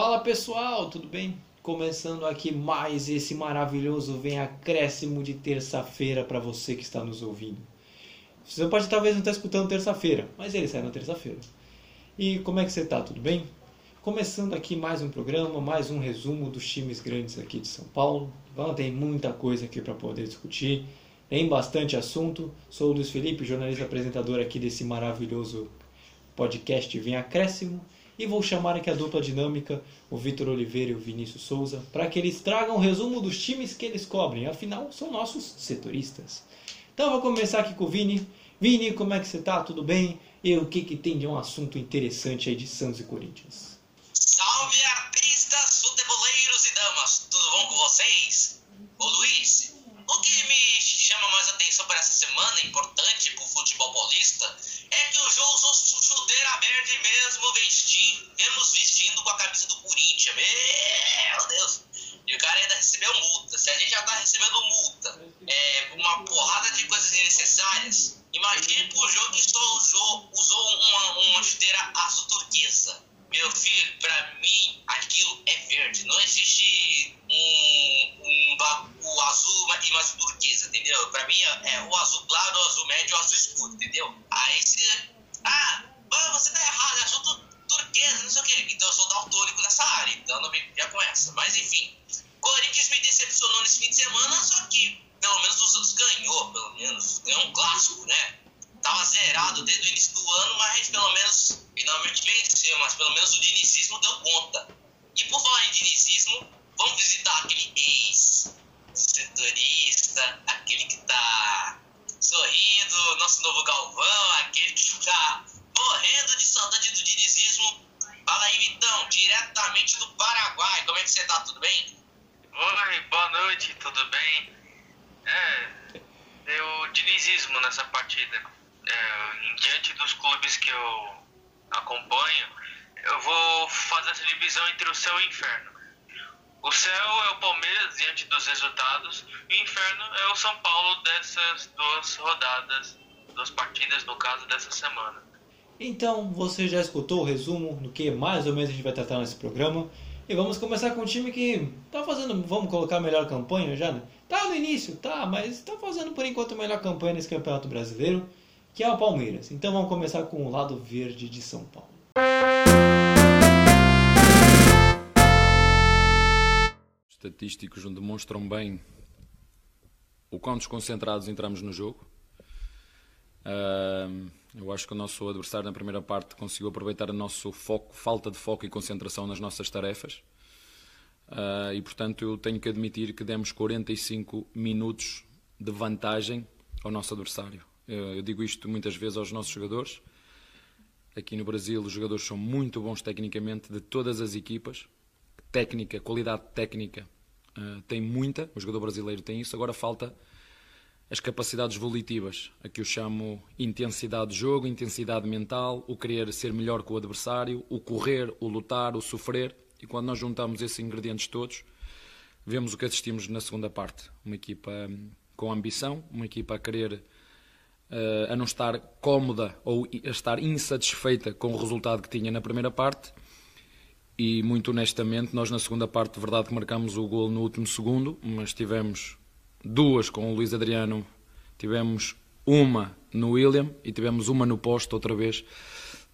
Fala pessoal, tudo bem? Começando aqui mais esse maravilhoso Vem Acréscimo de terça-feira para você que está nos ouvindo. Você pode talvez não estar escutando terça-feira, mas ele sai na terça-feira. E como é que você está? Tudo bem? Começando aqui mais um programa, mais um resumo dos times grandes aqui de São Paulo. Então, tem muita coisa aqui para poder discutir, tem bastante assunto. Sou o Luiz Felipe, jornalista apresentador aqui desse maravilhoso podcast Vem Acréscimo. E vou chamar aqui a dupla dinâmica, o Vitor Oliveira e o Vinícius Souza, para que eles tragam um resumo dos times que eles cobrem. Afinal, são nossos setoristas. Então vou começar aqui com o Vini. Vini, como é que você tá? Tudo bem? E o que, que tem de um assunto interessante aí de Santos e Corinthians? Se a gente já tá recebendo multa, é, uma porrada de coisas desnecessárias, imagine pro jogo que só usou, usou uma, uma chuteira azul turquesa. Meu filho, pra mim, aquilo é verde. Não existe um, um, azul e mais turquesa, entendeu? Pra mim é o azul claro, o azul médio, o azul escuro, entendeu? Aí você. Ah, você tá errado, é azul turquesa, não sei o quê. Então eu sou daltônico nessa área, então não me já essa. Mas enfim, Corinthians me decepcionou nesse fim de semana, só que pelo menos o Santos ganhou, pelo menos. Ganhou um clássico, né? Tava zerado desde o início do ano, mas pelo menos finalmente venceu. Mas pelo menos o dinicismo deu conta. E por falar em dinicismo, vamos visitar aquele ex-setorista, aquele que tá sorrindo, nosso novo Galvão, aquele que tá morrendo de saudade do dinizismo. Fala aí, Vitão, diretamente do Paraguai. Como é que você tá? Tudo bem? Oi, boa noite, tudo bem? É, deu dinizismo partida. É, diante dos clubes que eu acompanho, eu vou fazer essa divisão entre o céu e o inferno. O céu é o Palmeiras diante dos resultados, e o inferno é o São Paulo dessas duas rodadas, duas partidas, no caso, dessa semana. Então, você já escutou o resumo do que mais ou menos a gente vai tratar nesse programa. E vamos começar com um time que tá fazendo, vamos colocar melhor campanha já, né? Tá no início, tá, mas tá fazendo por enquanto a melhor campanha nesse Campeonato Brasileiro, que é o Palmeiras. Então vamos começar com o lado verde de São Paulo. Estatísticos demonstram bem o quão desconcentrados entramos no jogo. Eu acho que o nosso adversário na primeira parte conseguiu aproveitar o nosso foco, falta de foco e concentração nas nossas tarefas. Uh, e portanto eu tenho que admitir que demos 45 minutos de vantagem ao nosso adversário. Eu, digo isto muitas vezes aos nossos jogadores. Aqui no Brasil os jogadores são muito bons tecnicamente de todas as equipas. Técnica, qualidade técnica uh, tem muita, o jogador brasileiro tem isso. Agora falta as capacidades volitivas, a que eu chamo intensidade de jogo, intensidade mental, o querer ser melhor que o adversário, o correr, o lutar, o sofrer. E quando nós juntamos esses ingredientes todos, vemos o que assistimos na segunda parte. Uma equipa hum, com ambição, uma equipa a querer, uh, a não estar cómoda ou a estar insatisfeita com o resultado que tinha na primeira parte. E muito honestamente, nós na segunda parte, de verdade, marcamos o gol no último segundo, mas tivemos duas com o Luís Adriano, tivemos uma no William e tivemos uma no posto outra vez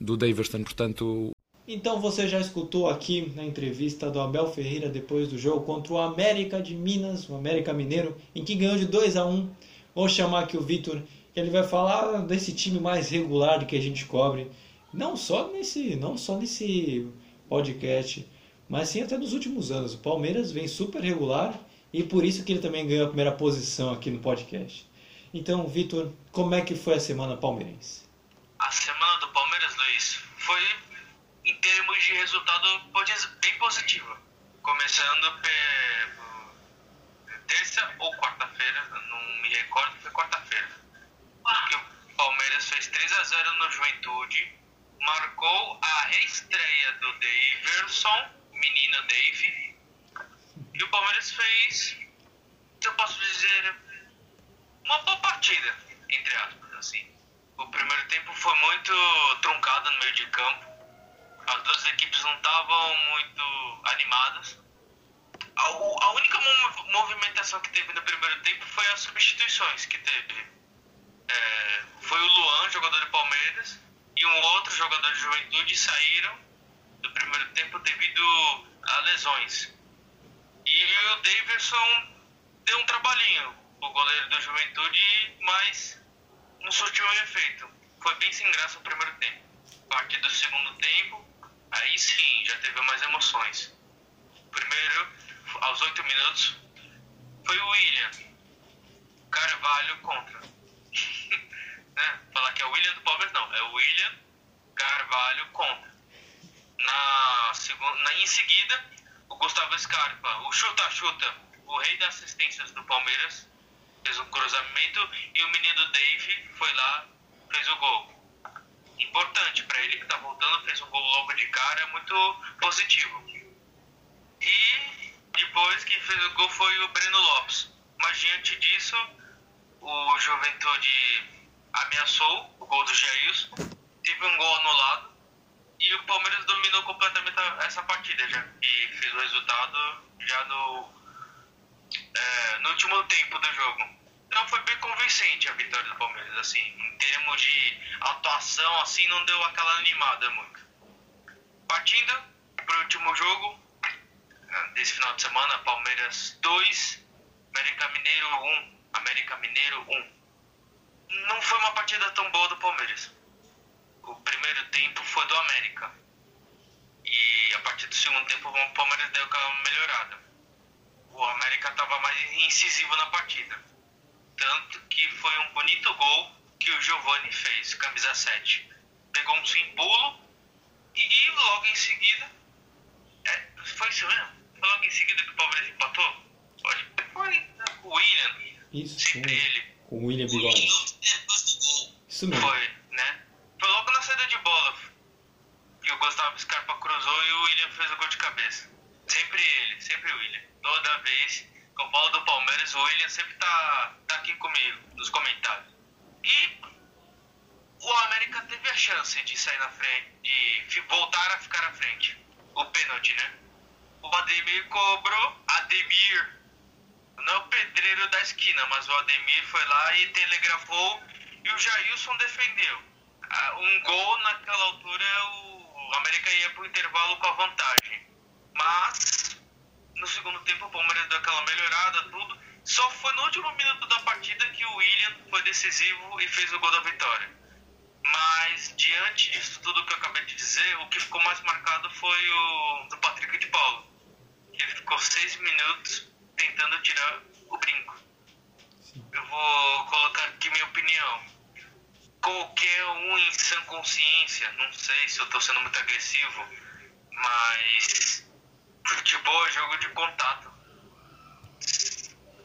do Daverson, portanto... Então você já escutou aqui na entrevista do Abel Ferreira depois do jogo contra o América de Minas, o América Mineiro, em que ganhou de 2 a 1 Vou chamar aqui o Vitor, ele vai falar desse time mais regular que a gente cobre, não só nesse, não só nesse podcast, mas sim até nos últimos anos. O Palmeiras vem super regular e por isso que ele também ganhou a primeira posição aqui no podcast. Então, Vitor, como é que foi a semana palmeirense? A semana do Palmeiras, Luiz, foi em termos resultado bem positiva. Começando terça ou quarta-feira, não me recordo, foi quarta-feira. Porque o Palmeiras fez 3 a 0 no Juventude, marcou a reestreia do Daverson, menino Dave, e o Palmeiras fez, eu posso dizer, uma boa partida, entre aspas, assim. O primeiro tempo foi muito truncado no meio de campo. As duas equipes não estavam muito animadas. A, a única movimentação que teve no primeiro tempo foi as substituições que teve. É, foi o Luan, jogador de Palmeiras, e um outro jogador de Juventude saíram do primeiro tempo devido a lesões. E o Davidson deu um trabalhinho, o goleiro do Juventude, mas não surtiu efeito. Foi bem sem graça o primeiro tempo. A partir do segundo tempo, aí sim, já teve mais emoções. Primeiro, aos oito minutos, foi o William. Carvalho contra. né? Falar que é o William do Palmeiras, não. É o William Carvalho contra. Na, na, em seguida, o Gustavo Scarpa, o chuta-chuta, o rei das assistências do Palmeiras, fez um cruzamento e o menino Dave foi lá, fez o gol. Importante para ele que está voltando, fez um gol logo de cara, é muito positivo. E depois que fez o gol foi o Breno Lopes. Mas diante disso, o Juventude ameaçou o gol do Jair, teve um gol anulado e o Palmeiras dominou completamente essa partida já e fez o resultado já no, é, no último tempo do jogo. Então foi bem convincente a vitória do Palmeiras, assim, em termos de atuação, assim, não deu aquela animada muito. Partindo para o último jogo é, desse final de semana, Palmeiras 2, América Mineiro 1, América Mineiro 1. Não foi uma partida tão boa do Palmeiras o primeiro tempo foi do América. E a partir do segundo tempo o Palmeiras deu aquela melhorada. O América estava mais incisivo na partida. Tanto que foi um bonito gol que o Giovani fez, camisa 7. Pegou um simpulo e logo em seguida. É, foi isso mesmo? Foi logo em seguida que o Palmeiras empatou? Pode, foi né? o William. Isso, sempre com, ele. Com o William Bigode. Isso mesmo. Foi, né? Foi logo na saída de bola que o Gustavo Scarpa cruzou e o William fez o gol de cabeça. Sempre ele, sempre o William. Toda vez que eu falo do Palmeiras, o William sempre tá, tá aqui comigo, nos comentários. E o América teve a chance de sair na frente, de voltar a ficar à frente. O pênalti, né? O Ademir cobrou, Ademir, não é o pedreiro da esquina, mas o Ademir foi lá e telegrafou e o Jailson defendeu um gol naquela altura o América ia para o intervalo com a vantagem. Mas no segundo tempo o Palmeiras deu aquela melhorada, tudo. Só foi no último minuto da partida que o William foi decisivo e fez o gol da vitória. Mas diante disso tudo que eu acabei de dizer, o que ficou mais marcado foi o do Patrick de Paulo. Ele ficou seis minutos tentando tirar o brinco. Eu vou colocar aqui minha opinião qualquer um em sã consciência, não sei se eu estou sendo muito agressivo, mas futebol é jogo de contato.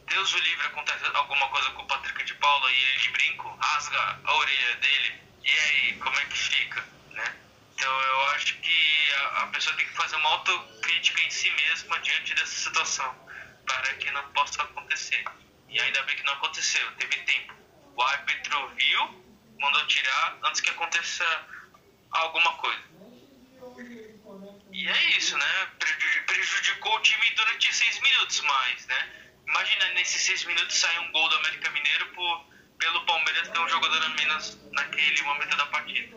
Deus o livre acontece alguma coisa com o Patrick de Paula e ele de brinco, rasga a orelha dele, e aí, como é que fica, né? Então eu acho que a, a pessoa tem que fazer uma autocrítica em si mesma diante dessa situação, para que não possa acontecer. E ainda bem que não aconteceu, teve tempo. O árbitro viu, mandou tirar antes que aconteça alguma coisa. E é isso, né? Prejudicou o time durante seis minutos mais, né? Imagina nesses seis minutos sair um gol do América Mineiro por, pelo Palmeiras ter um jogador a menos naquele momento da partida.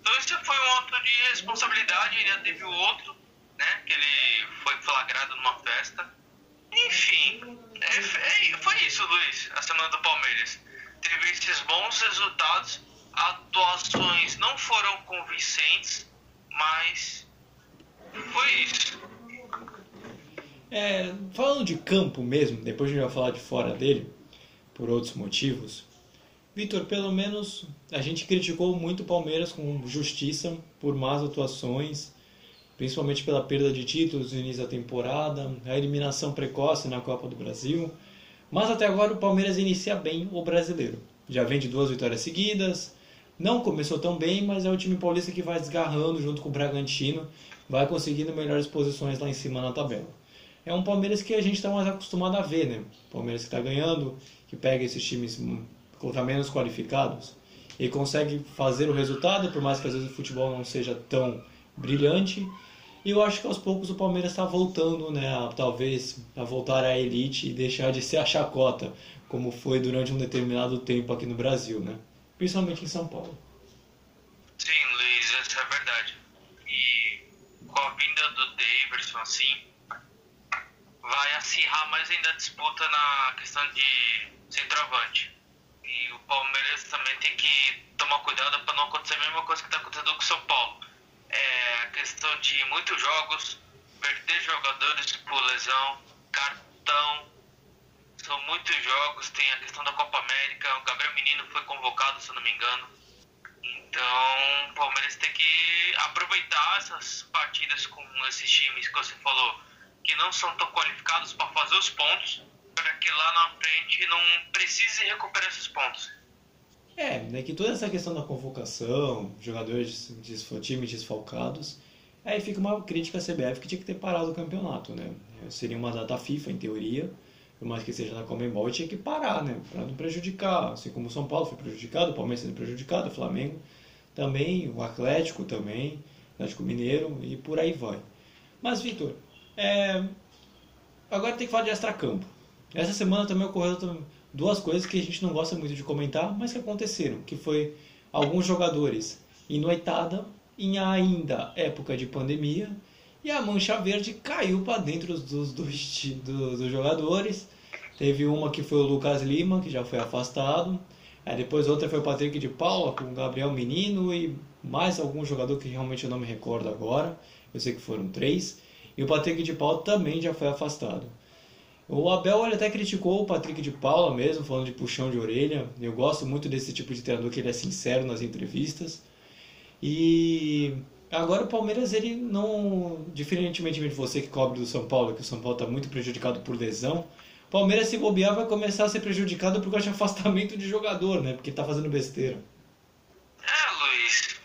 Então esse foi um ato de responsabilidade, ainda teve o outro, né? Que ele foi flagrado numa festa. Enfim, é, é, foi isso, Luiz, a semana do Palmeiras teve esses bons resultados, atuações não foram convincentes, mas foi isso. É, falando de campo mesmo, depois a gente vai falar de fora dele, por outros motivos. Vitor, pelo menos a gente criticou muito o Palmeiras com justiça por más atuações, principalmente pela perda de títulos no início da temporada, a eliminação precoce na Copa do Brasil. Mas até agora o Palmeiras inicia bem o brasileiro. Já vem de duas vitórias seguidas. Não começou tão bem, mas é o time paulista que vai desgarrando junto com o Bragantino, vai conseguindo melhores posições lá em cima na tabela. É um Palmeiras que a gente está mais acostumado a ver, né? Palmeiras que está ganhando, que pega esses times hum, colocar menos qualificados e consegue fazer o resultado, por mais que às vezes o futebol não seja tão brilhante. E eu acho que aos poucos o Palmeiras está voltando, né, a, talvez a voltar à elite e deixar de ser a chacota, como foi durante um determinado tempo aqui no Brasil, né? Principalmente em São Paulo. Sim, Luiz, essa é a verdade. Com a vinda do Daverson, assim, vai acirrar mais ainda a disputa na questão de centroavante. E o Palmeiras também tem que tomar cuidado para não acontecer a mesma coisa que está acontecendo com o São Paulo. É a questão de muitos jogos, perder jogadores por lesão, cartão. São muitos jogos, tem a questão da Copa América, o Gabriel Menino foi convocado, se eu não me engano. Então, o Palmeiras tem que aproveitar essas partidas com esses times que você falou, que não são tão qualificados para fazer os pontos, para que lá na frente não precise recuperar esses pontos. É, né, que toda essa questão da convocação, jogadores de times desfalcados, aí fica uma crítica à CBF que tinha que ter parado o campeonato, né? Seria uma data FIFA, em teoria, por mais que seja na Comembol, tinha que parar, né? Para não prejudicar, assim como o São Paulo foi prejudicado, o Palmeiras sendo prejudicado, o Flamengo também, o Atlético também, Atlético Mineiro e por aí vai. Mas, Vitor, é... agora tem que falar de extracampo. Essa semana também ocorreu duas coisas que a gente não gosta muito de comentar, mas que aconteceram, que foi alguns jogadores noitada em ainda época de pandemia e a mancha verde caiu para dentro dos, dos, dos, dos jogadores. Teve uma que foi o Lucas Lima, que já foi afastado. Aí depois outra foi o Patrick de Paula com o Gabriel Menino e mais algum jogador que realmente eu não me recordo agora. Eu sei que foram três. E o Patrick de Paula também já foi afastado. O Abel ele até criticou o Patrick de Paula mesmo, falando de puxão de orelha. Eu gosto muito desse tipo de treinador que ele é sincero nas entrevistas. E agora o Palmeiras ele não, diferentemente de você que cobre do São Paulo, que o São Paulo está muito prejudicado por lesão, Palmeiras se bobear vai começar a ser prejudicado por causa de afastamento de jogador, né? Porque está fazendo besteira. É, Luiz.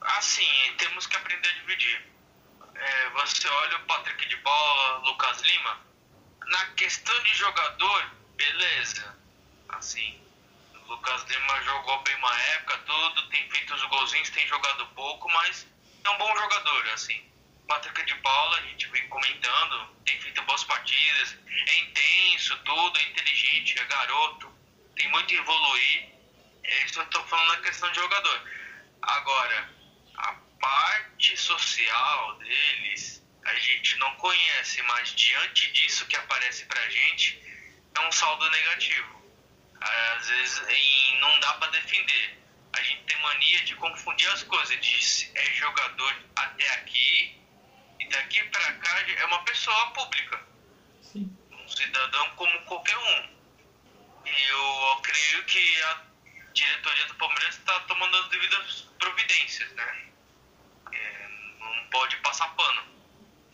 Assim, temos que aprender a dividir. É, você olha o Patrick de Paula, Lucas Lima na questão de jogador, beleza. Assim, o Lucas Lima jogou bem uma época, tudo, tem feito os golzinhos, tem jogado pouco, mas é um bom jogador, assim. Patrick de Paula, a gente vem comentando, tem feito boas partidas, é intenso, tudo, é inteligente, é garoto, tem muito a evoluir. É isso eu tô falando na questão de jogador. Agora, a parte social deles, a gente não conhece, mas diante disso que aparece pra gente, é um saldo negativo. Às vezes não dá para defender. A gente tem mania de confundir as coisas, de é jogador até aqui e daqui para cá é uma pessoa pública. Sim. Um cidadão como qualquer um. E eu creio que a diretoria do Palmeiras está tomando as devidas providências, né? É, não pode passar pano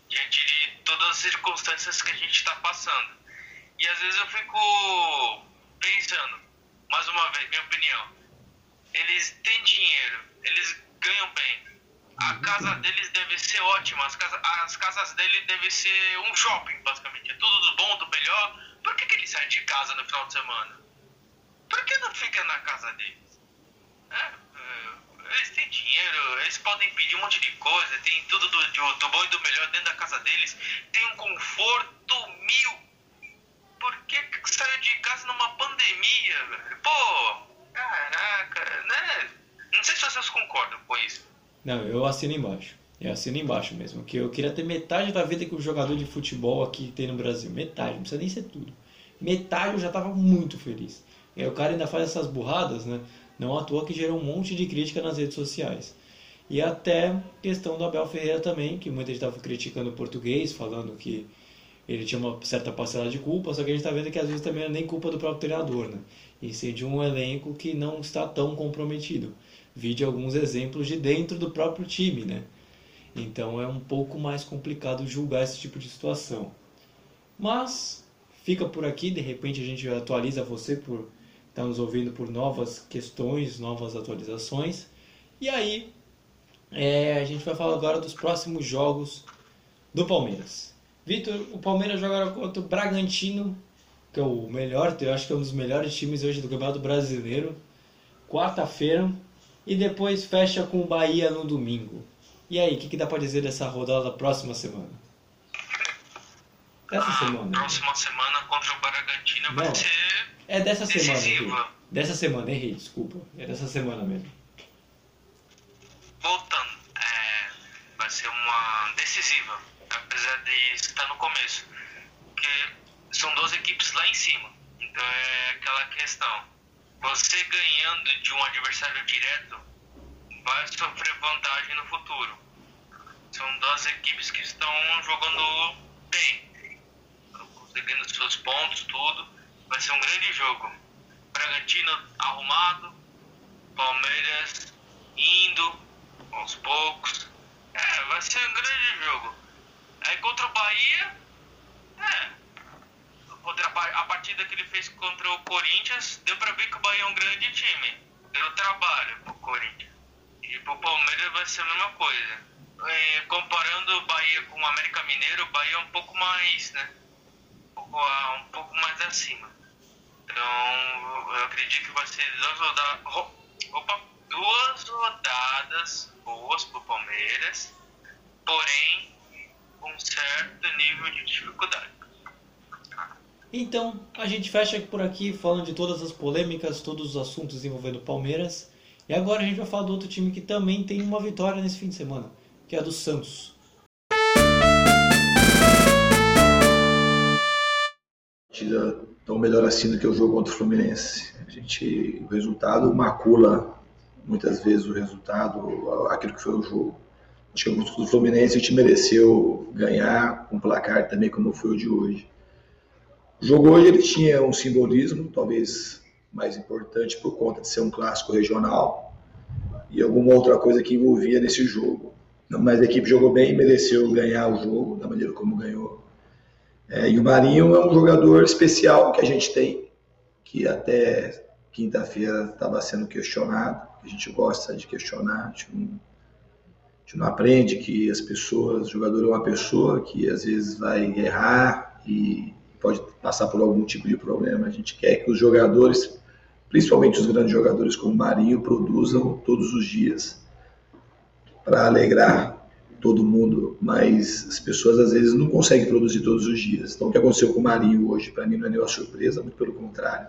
diante de todas as circunstâncias que a gente está passando. E às vezes eu fico pensando, mais uma vez, minha opinião, eles têm dinheiro, eles ganham bem. A casa deles deve ser ótima, as, casa, as casas deles devem ser um shopping, basicamente. É tudo do bom, do melhor. Por que, que eles saem de casa no final de semana? Por que não fica na casa deles? É, eles têm dinheiro, eles podem pedir um monte de coisa, tem tudo do, do, do bom e do melhor dentro da casa deles, tem um conforto mil. Por que saiu de casa numa pandemia, velho? Pô, caraca, né? Não sei se vocês concordam com isso. Não, eu assino embaixo. Eu assino embaixo mesmo. Que eu queria ter metade da vida que o jogador de futebol aqui tem no Brasil. Metade, não precisa nem ser tudo. Metade eu já tava muito feliz. E aí o cara ainda faz essas burradas, né? Não à toa que gerou um monte de crítica nas redes sociais. E até questão do Abel Ferreira também, que muita gente estava criticando o português, falando que ele tinha uma certa parcela de culpa, só que a gente está vendo que às vezes também não é nem culpa do próprio treinador, né? E sim de um elenco que não está tão comprometido. Vide alguns exemplos de dentro do próprio time, né? Então é um pouco mais complicado julgar esse tipo de situação. Mas fica por aqui, de repente a gente atualiza você por está nos ouvindo por novas questões, novas atualizações. E aí, é, a gente vai falar agora dos próximos jogos do Palmeiras. Vitor, o Palmeiras joga contra o Bragantino, que é o melhor, eu acho que é um dos melhores times hoje do Campeonato Brasileiro, quarta-feira, e depois fecha com o Bahia no domingo. E aí, o que, que dá pra dizer dessa rodada da próxima semana? Dessa a semana. né? próxima semana contra o Bragantino Não. vai ser É dessa semana, decisiva. errei. Dessa semana, errei, desculpa. É dessa semana mesmo. voltando. É, vai ser uma decisiva, apesar de estar no começo. Porque são duas equipes lá em cima. Então é aquela questão. Você ganhando de um adversário direto vai sofrer vantagem no futuro. São duas equipes que estão jogando bem. Conseguindo seus pontos, tudo. Vai ser um grande jogo. Bragantino arrumado, Palmeiras indo aos poucos. É, vai ser um grande jogo. Aí contra o Bahia, é. A, pa- a partida que ele fez contra o Corinthians, deu pra ver que o Bahia é um grande time. Deu trabalho pro Corinthians. E pro Palmeiras vai ser a mesma coisa. É, comparando o Bahia com o América Mineiro, o Bahia é um pouco mais, né? Um pouco, um mais acima. Então, eu acredito que vai ser duas rodadas. ro- Opa, duas rodadas boas pro Palmeiras, porém com certo nível de dificuldade. Então, a gente fecha por aqui falando de todas as polêmicas, todos os assuntos envolvendo o Palmeiras. E agora a gente vai falar do outro time que também tem uma vitória nesse fim de semana, que é a do Santos. partida tão melhor assim do que o jogo contra o Fluminense. A gente, o resultado macula muitas vezes o resultado, aquilo que foi o jogo. Acho que o Fluminense a gente mereceu ganhar um placar também como foi o de hoje. O jogo hoje ele tinha um simbolismo, talvez mais importante por conta de ser um clássico regional e alguma outra coisa que envolvia nesse jogo. Mas a equipe jogou bem, mereceu ganhar o jogo da maneira como ganhou. É, e o Marinho é um jogador especial que a gente tem, que até quinta-feira estava sendo questionado, que a gente gosta de questionar, a gente, não, a gente não aprende que as pessoas, o jogador é uma pessoa que às vezes vai errar e pode passar por algum tipo de problema. A gente quer que os jogadores, principalmente os grandes jogadores como o Marinho, produzam todos os dias para alegrar todo mundo, mas as pessoas às vezes não conseguem produzir todos os dias. Então, o que aconteceu com o Marinho hoje, para mim, não é nenhuma surpresa, muito pelo contrário.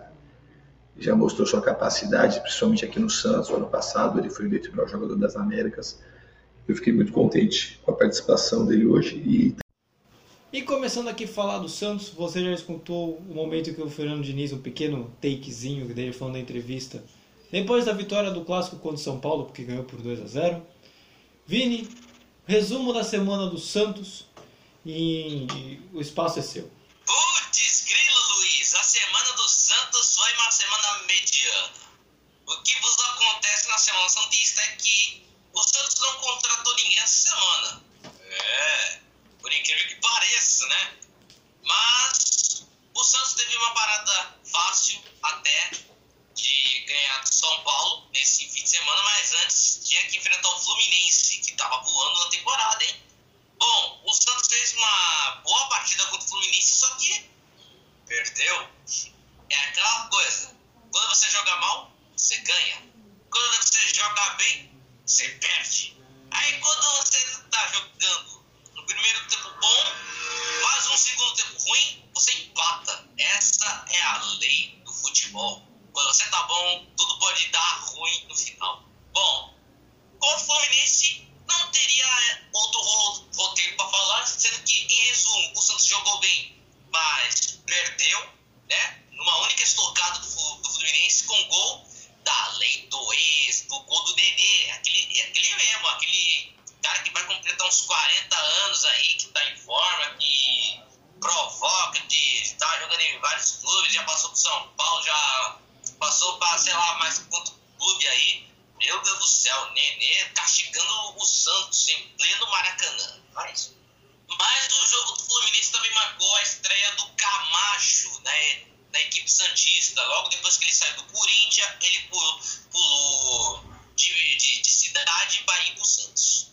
Ele já mostrou sua capacidade, principalmente aqui no Santos, no ano passado, ele foi eleito o melhor jogador das Américas. Eu fiquei muito contente com a participação dele hoje e E começando aqui a falar do Santos, você já escutou o momento que o Fernando Diniz, um pequeno takezinho dele falando na entrevista, depois da vitória do Clássico contra o São Paulo, porque ganhou por 2 a 0 Vini, resumo da semana do Santos e o espaço é seu. Putz, depois que ele saiu do Corinthians, ele pulou, pulou de, de, de cidade para ir pro Santos.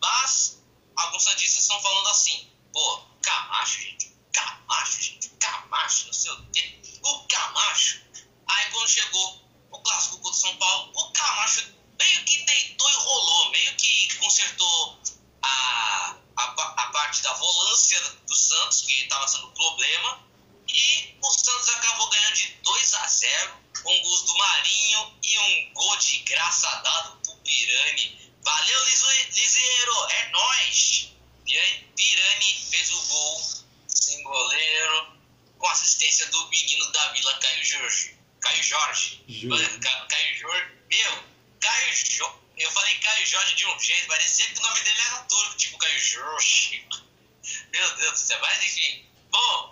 Mas alguns Santistas estão falando assim: pô, Camacho, gente, Camacho, gente, Camacho, não sei o quê. O Camacho. Aí quando chegou o clássico contra o São Paulo, o Camacho meio que deitou e rolou, meio que consertou a, a, a parte da volância do Santos, que estava sendo problema, e o Santos acabou ganhando de 2 a 0 com gols do Marinho e um gol de graça dado pro Pirani. Valeu, Liseiro, é nóis! Pirani fez o gol sem goleiro, com assistência do menino da Vila, Caio Jorge. Caio Jorge. Jorge. Caio Jorge. Meu, Caio Jorge. Eu falei Caio Jorge de um jeito, parecia que o nome dele era turco, tipo Caio Jorge. Meu Deus do céu, mas enfim. Bom,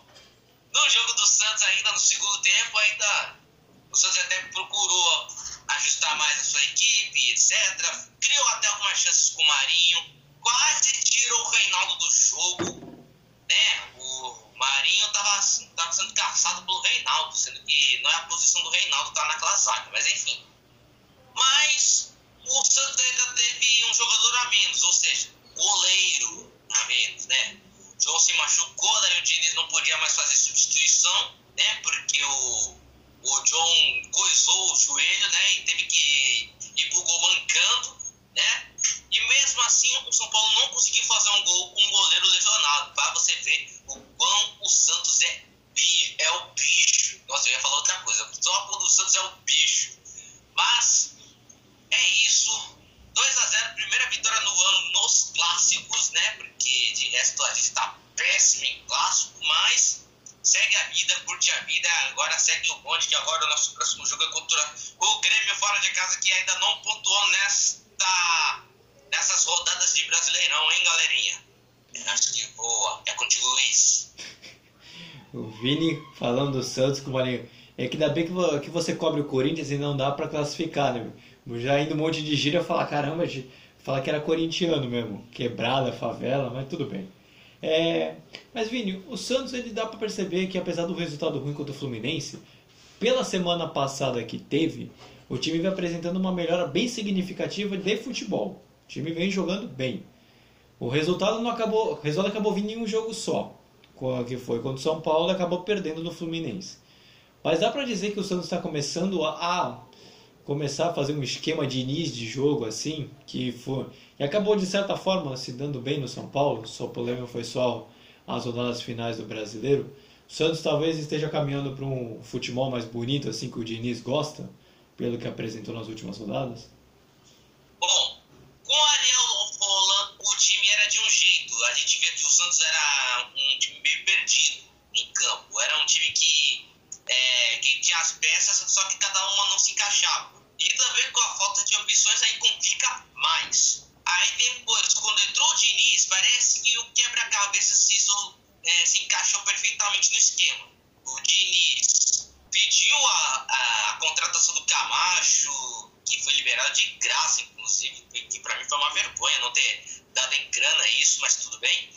no jogo do Santos ainda, no segundo tempo, ainda o Santos até procurou ajustar mais a sua equipe, etc. Criou até algumas chances com o Marinho. Quase tirou o Reinaldo do jogo. Né? O Marinho estava tava sendo caçado pelo Reinaldo, sendo que não é a posição do Reinaldo estar tá naquela zaga, mas enfim. Mas o Santos ainda teve um jogador a menos, ou seja, goleiro a menos, né? João se machucou, daí o Diniz não podia mais fazer substituição, né? Porque o, o John coisou o joelho, né? E teve que ir pro gol mancando, né? E mesmo assim o São Paulo não conseguiu fazer um gol com um goleiro lesionado, para você ver o quão o Santos é, é o bicho. Nossa, eu ia falar outra coisa, só quando o Santos é o bicho. Mas é isso. 2 a 0 primeira vitória no ano nos clássicos, né? Porque de resto a gente tá péssimo em clássico, mas segue a vida, curte a vida. Agora segue o bonde, que agora o nosso próximo jogo é contra o Grêmio fora de casa, que ainda não pontuou nesta, nessas rodadas de Brasileirão, hein, galerinha? Eu acho que boa. É contigo, Luiz. o Vini falando do Santos com o Marinho. É que ainda bem que você cobre o Corinthians e não dá para classificar, né? Já indo um monte de gíria, falar, caramba, falar que era corintiano mesmo, quebrada, favela, mas tudo bem. É, mas Vini, o Santos ele dá para perceber que apesar do resultado ruim contra o Fluminense, pela semana passada que teve, o time vem apresentando uma melhora bem significativa de futebol. O time vem jogando bem. O resultado não acabou, o resultado acabou vindo em um jogo só, que foi contra o São Paulo, acabou perdendo no Fluminense. Mas dá para dizer que o Santos está começando a, a começar a fazer um esquema de início de jogo assim, que foi e acabou de certa forma se dando bem no São Paulo, só o problema foi só as rodadas finais do Brasileiro. O Santos talvez esteja caminhando para um futebol mais bonito assim que o Diniz gosta, pelo que apresentou nas últimas rodadas. Bom, com o Ariel Roland, o time era de um jeito. A gente vê que o Santos era um time meio perdido em campo. Era um time que, é, que tinha as peças, só que cada uma não se encaixava. E também com a falta de opções aí complica mais. Aí depois, quando entrou o Diniz, parece que o quebra-cabeça se, é, se encaixou perfeitamente no esquema. O Diniz pediu a, a, a, contratação do Camacho, que foi liberado de graça, inclusive, que para mim foi uma vergonha não ter dado em grana isso, mas tudo bem.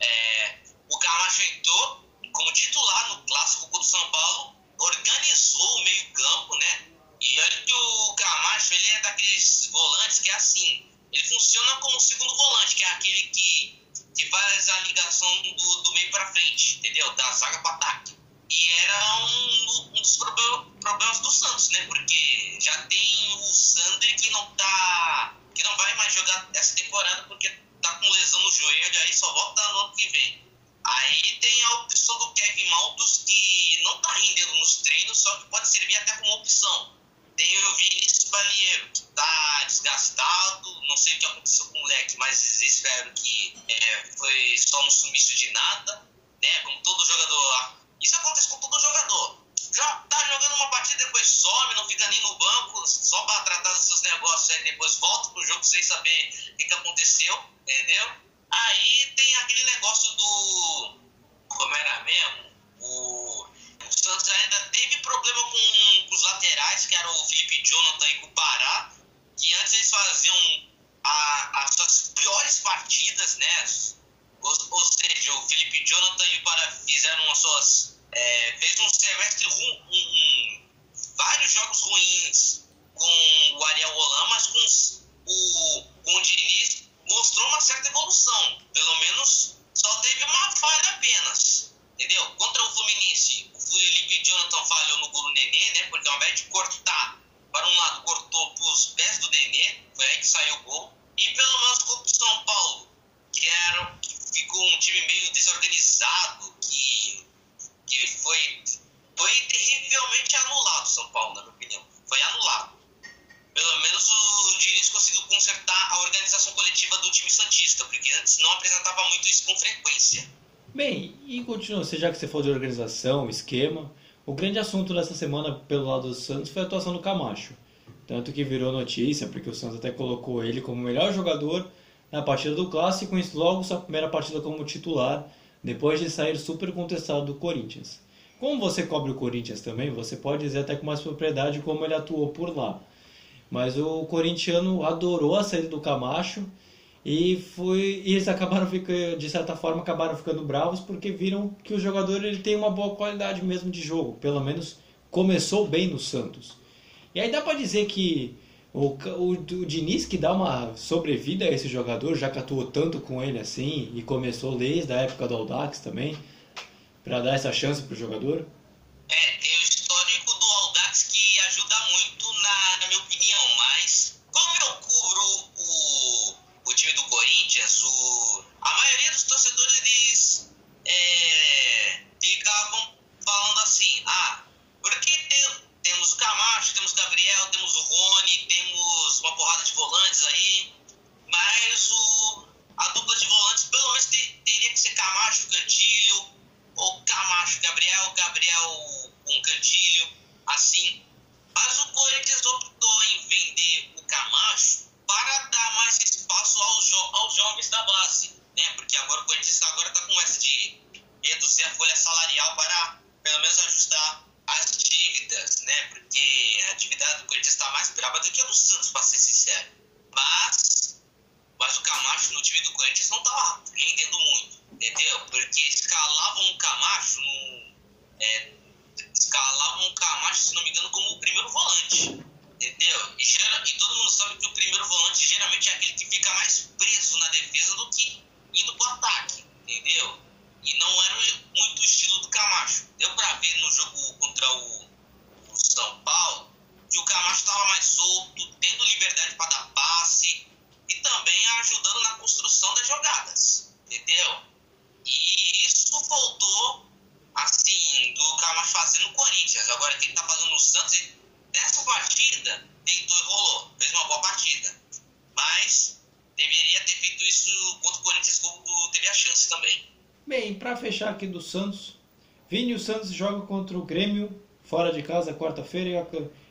É, o Camacho entrou como titular no clássico contra o São Paulo, organizou o meio-campo, né? E olha que o Camacho, ele é daqueles volantes que é assim, ele funciona como segundo volante, que é aquele que, que faz a ligação do, do meio para frente, entendeu? Da zaga para ataque. E era um, um dos problemas do Santos, né? Porque já tem o Sandri que não tá. que não vai mais jogar essa temporada porque tá com lesão no joelho, aí só volta no ano que vem. Aí tem a opção do Kevin Maltos que não tá rendendo nos treinos, só que pode servir até como opção. Tem o Vinícius Balieiro, que tá desgastado, não sei o que aconteceu com o moleque, mas espero que é, foi só um sumiço de nada, né? Como todo jogador. Isso acontece com todo jogador. Já tá jogando uma partida, depois some, não fica nem no banco, só para tratar dos seus negócios, aí depois volta pro jogo sem saber o que, que aconteceu, entendeu? Aí tem aquele negócio do. Como era mesmo? O o Santos ainda teve problema com, com os laterais, que eram o Felipe Jonathan e o Pará, que antes eles faziam a, as suas piores partidas, né? Ou, ou, seja, o Felipe Jonathan e o Pará fizeram as suas. É, fez um semestre ruim, um, vários jogos ruins com o Ariel Roland, mas com, o, com o Diniz mostrou uma certa evolução. Pelo menos só teve uma falha apenas. Entendeu? Contra o Fluminense, Felipe Jonathan falhou no gol do Nenê, né? Porque ao invés de cortar para um lado, cortou os pés do Nenê, foi aí que saiu o gol. E pelo menos contra o São Paulo, que, era, que ficou um time meio desorganizado, que, que foi, foi terrivelmente anulado São Paulo, na minha opinião. Foi anulado. Pelo menos o Diniz conseguiu consertar a organização coletiva do time Santista, porque antes não apresentava muito isso com frequência. Bem, continua, já que você falou de organização, esquema, o grande assunto dessa semana pelo lado do Santos foi a atuação do Camacho. Tanto que virou notícia, porque o Santos até colocou ele como melhor jogador na partida do Clássico e logo sua primeira partida como titular, depois de sair super contestado do Corinthians. Como você cobre o Corinthians também, você pode dizer até com mais propriedade como ele atuou por lá. Mas o corintiano adorou a saída do Camacho e foi e eles acabaram ficando, de certa forma acabaram ficando bravos porque viram que o jogador ele tem uma boa qualidade mesmo de jogo, pelo menos começou bem no Santos. E aí dá para dizer que o, o, o Diniz que dá uma sobrevida a esse jogador, já que atuou tanto com ele assim e começou desde a época do Audax também, para dar essa chance pro jogador. É, tem o histórico do Audax que ajuda muito na, na minha opinião, mas como eu cubro o, o time do Corinthians, o, a maioria dos torcedores eles é, ficavam falando assim, ah, porque tem, temos o Camacho, temos o Gabriel, temos o Rony, temos uma porrada de volantes aí, mas o, a dupla de volantes pelo menos ter, teria que ser Camacho, Cantilho, ou Camacho, Gabriel, Gabriel com Cantilho, assim. Mas o Corinthians optou em vender o Camacho para dar mais espaço aos, jo aos jovens da base, né? Porque agora o Corinthians agora está com essa de reduzir a folha salarial para pelo menos ajustar as dívidas, né? Porque a dívida do Corinthians está mais brava do que a do Santos, para ser sincero. Mas, mas o Camacho no time do Corinthians não estava rendendo muito, entendeu? Porque escalavam o Camacho no. É, escalavam o Camacho, se não me engano, como o primeiro volante. Entendeu? E, gera, e todo mundo sabe que o primeiro volante geralmente é aquele que fica mais preso na defesa do que indo pro ataque. Entendeu? E não era muito o estilo do Camacho. Deu pra ver no jogo contra o, o São Paulo que o Camacho estava mais solto, tendo liberdade para dar passe e também ajudando na construção das jogadas. Entendeu? E isso faltou, assim, do Camacho fazer no Corinthians. Agora, que ele tá fazendo no Santos, nessa partida, deitou e rolou. Fez uma boa partida. Mas deveria ter feito isso contra o Corinthians, como teve a chance também. Bem, para fechar aqui do Santos, Vini o Santos joga contra o Grêmio fora de casa quarta-feira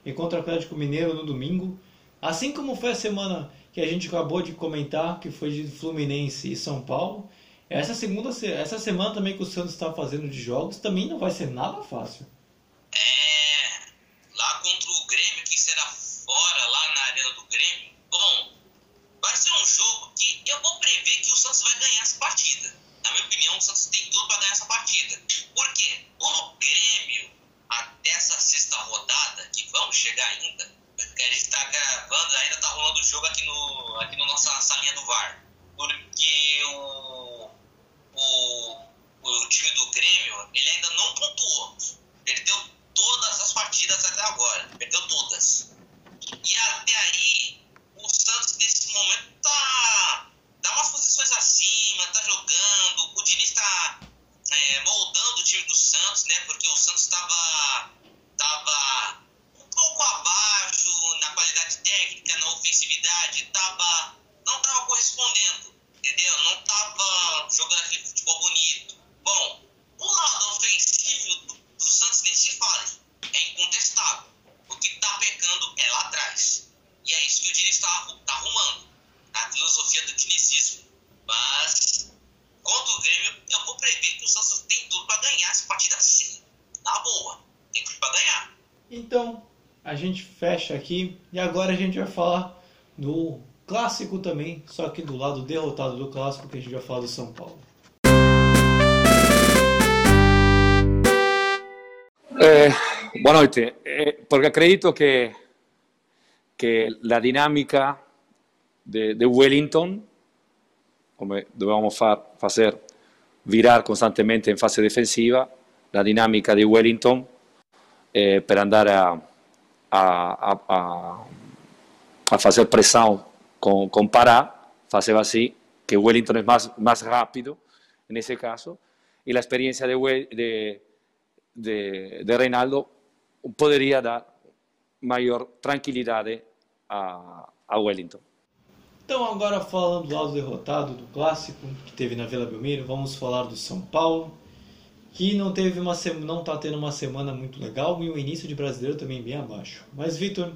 e contra o Atlético Mineiro no domingo. Assim como foi a semana que a gente acabou de comentar, que foi de Fluminense e São Paulo, essa segunda essa semana também que o Santos está fazendo de jogos também não vai ser nada fácil. É, lá contra o Grêmio, que será fora, lá na arena do vai ser um jogo que eu vou prever que o Santos vai ganhar essa partida. Na minha opinião, o Santos tem tudo para ganhar essa partida. Por quê? O Grêmio, até essa sexta rodada, que vamos chegar ainda, que a gente está gravando, ainda está rolando o jogo aqui no, aqui no nossa salinha do VAR. Porque o, o time do Grêmio, ele ainda não pontuou. Perdeu todas as partidas até agora. Perdeu todas. E até aí, o Santos nesse momento tá, tá umas posições acima, tá jogando. O Diniz tá é, moldando o time do Santos, né? Porque o Santos estava tava um pouco abaixo na qualidade técnica, na ofensividade, tava, não estava correspondendo, entendeu? Não estava jogando aquele futebol bonito. Bom, o lado ofensivo do, do Santos nem se fala, é incontestável. O que está pecando é lá atrás. E é isso que o Diniz está tá arrumando, a filosofia do dinizismo. Mas, contra o Grêmio, eu vou prever que o Santos tem tudo para ganhar essa partida sim. Na boa, tem tudo para ganhar. Então, a gente fecha aqui e agora a gente vai falar do clássico também, só que do lado derrotado do clássico, que a gente vai falar do São Paulo. Eh, buona notte, eh, porque acredito que, que la dinámica de, de Wellington, come dovevamo far, hacer virar costantemente in fase defensiva, la dinamica di Wellington eh, per andare a, a, a, a, a fazer pressão com, com Pará, fazer assim, que o Wellington é mais, mais rápido nesse caso, e a experiência de, de, de, de Reinaldo poderia dar maior tranquilidade a, a Wellington. Então, agora falando do lado derrotado do clássico que teve na Vila Belmiro, vamos falar do São Paulo, que não teve uma não está tendo uma semana muito legal e o início de brasileiro também bem abaixo. Mas Vitor,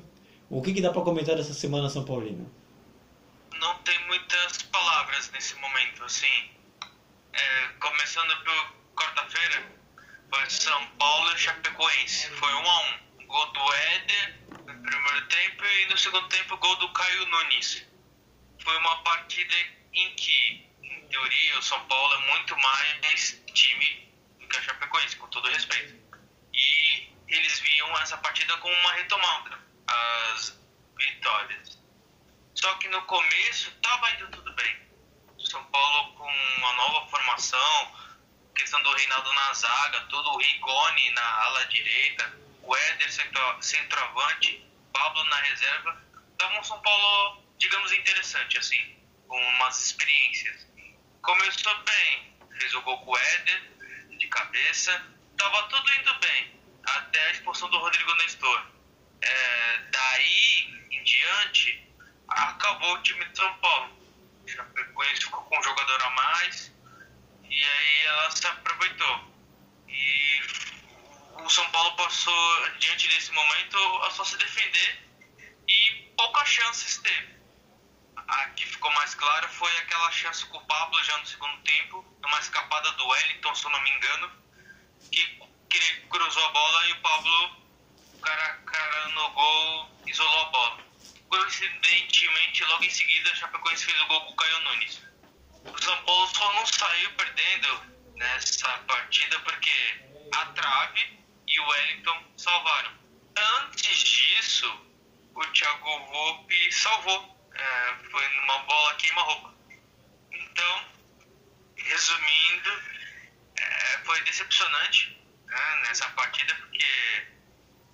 o que, que dá para comentar dessa semana São Paulina? Não tem muitas palavras nesse momento, assim. É, começando por quarta-feira, foi São Paulo e Chapecoense, foi um a um. Gol do Éder no primeiro tempo e no segundo tempo gol do Caio Nunes foi uma partida em que, em teoria, o São Paulo é muito mais time que a Chapecoense, com todo respeito. E eles viam essa partida como uma retomada, as vitórias. Só que no começo estava indo tudo bem. São Paulo com uma nova formação, questão do Reinaldo na zaga, todo o Rigoni na ala direita, o Éder centro, centroavante, Pablo na reserva, dava um São Paulo digamos, interessante, assim, com umas experiências. Começou bem, fez o gol com o Éder, de cabeça, tava tudo indo bem, até a expulsão do Rodrigo Nestor. É, daí em diante, acabou o time de São Paulo. Chapecoense ficou com um jogador a mais, e aí ela se aproveitou. E o São Paulo passou, diante desse momento, a só se defender e poucas chances teve a que ficou mais clara foi aquela chance com o Pablo já no segundo tempo, numa escapada do Wellington, se eu não me engano, que, que ele cruzou a bola e o Pablo, cara, cara no gol, isolou a bola. Coincidentemente, logo em seguida, a Chapecoense fez o gol com o Caio Nunes. O São Paulo só não saiu perdendo nessa partida porque a trave e o Wellington salvaram. Antes disso, o Thiago Volpe salvou é, foi numa bola queima-roupa. Então, resumindo, é, foi decepcionante né, nessa partida, porque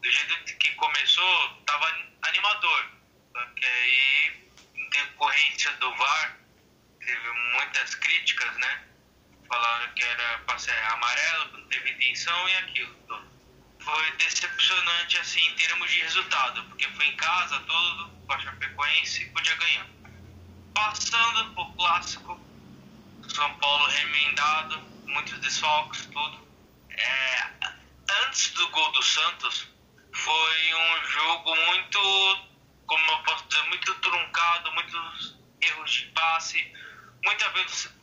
do jeito que começou, estava animador. Só que aí, em decorrência do VAR, teve muitas críticas, né? Falaram que era para ser amarelo, não teve intenção e aquilo foi decepcionante assim em termos de resultado, porque foi em casa, todo com a Chapecoense podia ganhar. Passando por clássico, São Paulo remendado, muitos desfalques, tudo. É, antes do gol do Santos, foi um jogo muito, como eu posso dizer, muito truncado, muitos erros de passe, muita,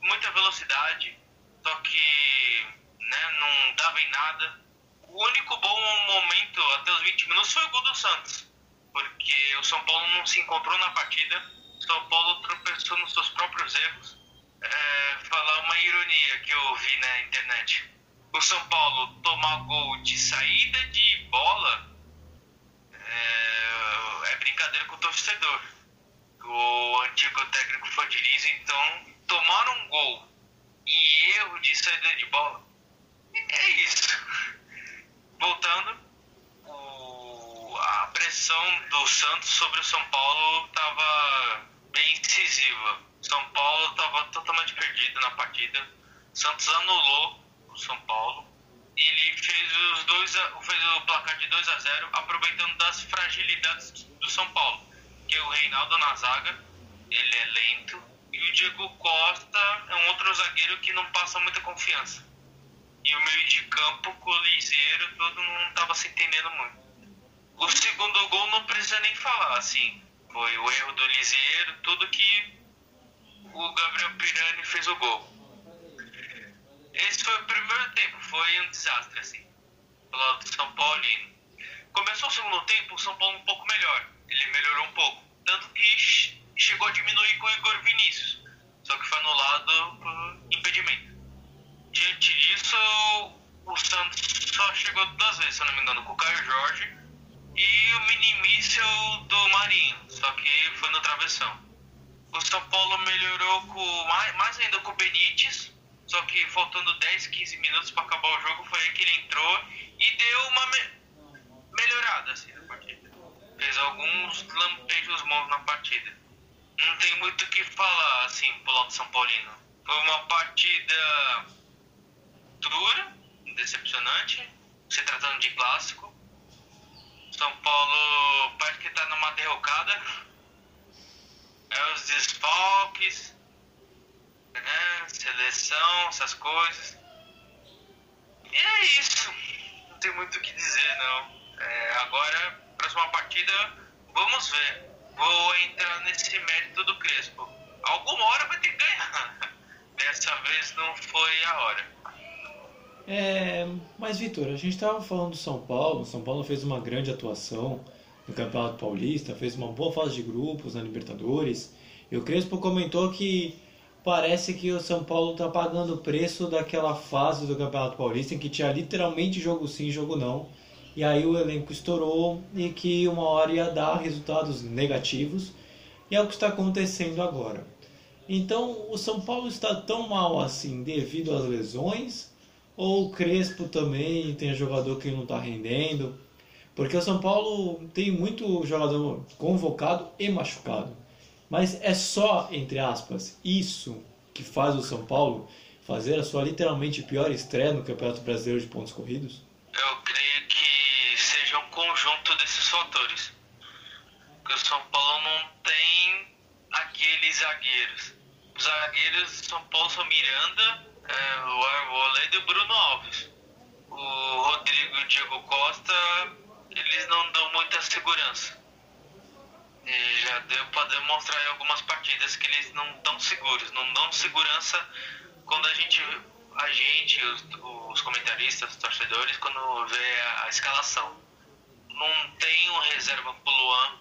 muita velocidade, só que né, não dava em nada o único bom momento até os 20 minutos foi o gol do Santos, porque o São Paulo não se encontrou na partida, o São Paulo tropeçou nos seus próprios erros. É, falar uma ironia que eu vi na internet. O São Paulo tomar gol de saída de bola é, é brincadeira com o torcedor. O antigo técnico foi então tomar um gol e erro de saída de bola é isso voltando, o, a pressão do Santos sobre o São Paulo estava bem incisiva. São Paulo estava totalmente perdido na partida. Santos anulou o São Paulo e ele fez os dois fez o placar de 2 a 0 aproveitando das fragilidades do São Paulo que é o Reinaldo na zaga ele é lento e o Diego Costa é um outro zagueiro que não passa muita confiança e o meio de campo o Liseiro, todo mundo tava se entendendo muito. O segundo gol não precisa nem falar, assim, foi o erro do Liseiro, tudo que o Gabriel Pirani fez o gol. Esse foi o primeiro tempo, foi um desastre, assim, do lado do São Paulino. Começou o segundo tempo, o São Paulo um pouco melhor, ele melhorou um pouco, tanto que chegou a diminuir com o Igor Vinícius, só que foi anulado por impedimento. Diante disso, o Santos só chegou duas vezes, se eu não me engano, com o Caio Jorge e o mini míssil do Marinho, só que foi no travessão. O São Paulo melhorou com mais, mais ainda com o Benítez, só que faltando 10, 15 minutos para acabar o jogo, foi aí que ele entrou e deu uma me melhorada assim, na partida. fez alguns lampejos bons na partida. Não tem muito o que falar, assim, pro lado São Paulino. Foi uma partida dura, decepcionante, se tratando de clássico. São Paulo parece que tá numa derrocada. É os desfalques, né? Seleção, essas coisas. E é isso. Não tem muito o que dizer, não. É, agora, próxima partida, vamos ver. Vou entrar nesse mérito do Crespo. Alguma hora vai ter que ganhar. Dessa vez não foi a hora. É, mas Vitor, a gente estava falando do São Paulo. São Paulo fez uma grande atuação no Campeonato Paulista, fez uma boa fase de grupos na Libertadores. E o Crespo comentou que parece que o São Paulo está pagando o preço daquela fase do Campeonato Paulista em que tinha literalmente jogo sim, jogo não. E aí o elenco estourou e que uma hora ia dar resultados negativos. E é o que está acontecendo agora. Então o São Paulo está tão mal assim devido às lesões? Ou o Crespo também tem jogador que não está rendendo? Porque o São Paulo tem muito jogador convocado e machucado. Mas é só, entre aspas, isso que faz o São Paulo fazer a sua literalmente pior estreia no Campeonato Brasileiro de Pontos Corridos? Eu creio que seja um conjunto desses fatores. Porque o São Paulo não tem aqueles zagueiros. Os zagueiros do São Paulo são Miranda, é, o Arboleda e o Bruno Alves. O Rodrigo e o Diego Costa, eles não dão muita segurança. E já deu para demonstrar em algumas partidas que eles não dão seguros, não dão segurança quando a gente, a gente os, os comentaristas, os torcedores, quando vê a, a escalação. Não tem um reserva pro Luan.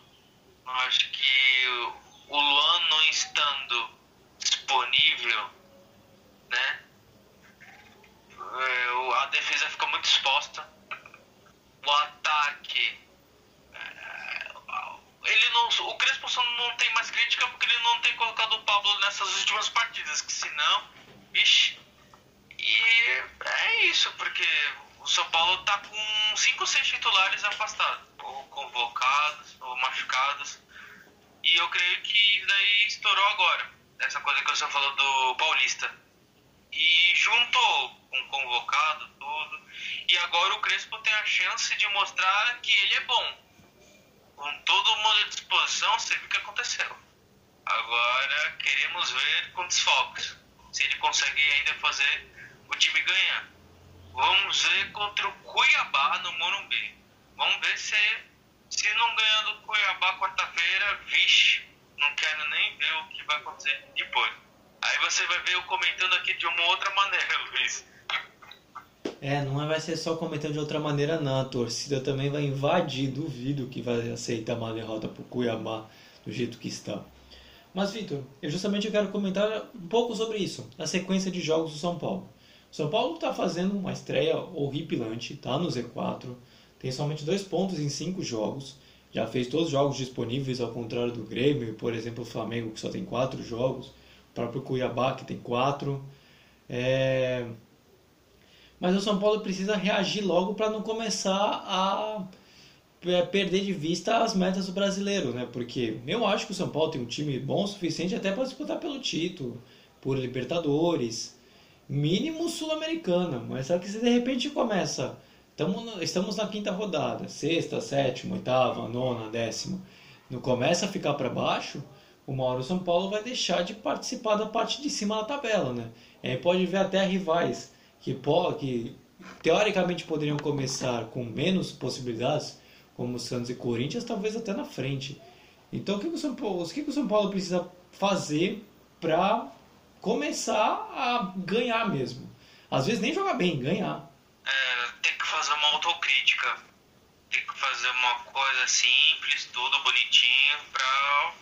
Acho que o Luan não estando disponível, né? É, a defesa fica muito exposta. O ataque. É, ele não, o Crespo só não tem mais crítica porque ele não tem colocado o Pablo nessas últimas partidas, que senão, ixi. E é isso, porque o São Paulo tá com 5 ou 6 titulares afastados, ou convocados, ou machucados. E eu creio que daí estourou agora. Essa coisa que você falou do Paulista. E juntou com convocado, tudo. E agora o Crespo tem a chance de mostrar que ele é bom. Com todo mundo à disposição, você viu o que aconteceu. Agora queremos ver com desfalques. Se ele consegue ainda fazer o time ganhar. Vamos ver contra o Cuiabá no Morumbi. Vamos ver se, se não ganhar do Cuiabá quarta-feira, vixe, não quero nem ver o que vai acontecer depois. Aí você vai ver eu comentando aqui de uma outra maneira, Luiz. É, não vai ser só comentando de outra maneira, não. A torcida também vai invadir. Duvido que vai aceitar uma derrota pro Cuiabá do jeito que está. Mas, Vitor, eu justamente quero comentar um pouco sobre isso, a sequência de jogos do São Paulo. O São Paulo está fazendo uma estreia horripilante, está no Z4, tem somente dois pontos em cinco jogos, já fez todos os jogos disponíveis, ao contrário do Grêmio, por exemplo, o Flamengo, que só tem quatro jogos, próprio Cuiabá, que tem quatro. É... Mas o São Paulo precisa reagir logo para não começar a perder de vista as metas do brasileiro, né? Porque eu acho que o São Paulo tem um time bom o suficiente até para disputar pelo título, por Libertadores, mínimo sul-americana. Mas só que se de repente começa, tamo, estamos na quinta rodada, sexta, sétima, oitava, nona, décima, não começa a ficar para baixo, o São Paulo vai deixar de participar da parte de cima da tabela, né? E aí pode ver até rivais que, que teoricamente poderiam começar com menos possibilidades como Santos e Corinthians, talvez até na frente. Então, o que, o São Paulo, o que, o São Paulo precisa fazer para começar a ganhar mesmo? Às vezes nem jogar bem, ganhar. É, tem que fazer uma autocrítica. Tem que fazer uma coisa simples, tudo bonitinho, para